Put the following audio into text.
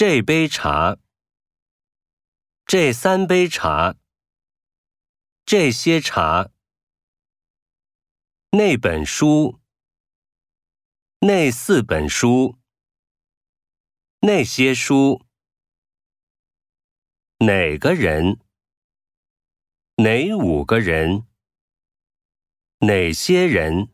这杯茶这三杯茶这些茶那本书那四本书那些书哪个人哪五个人哪些人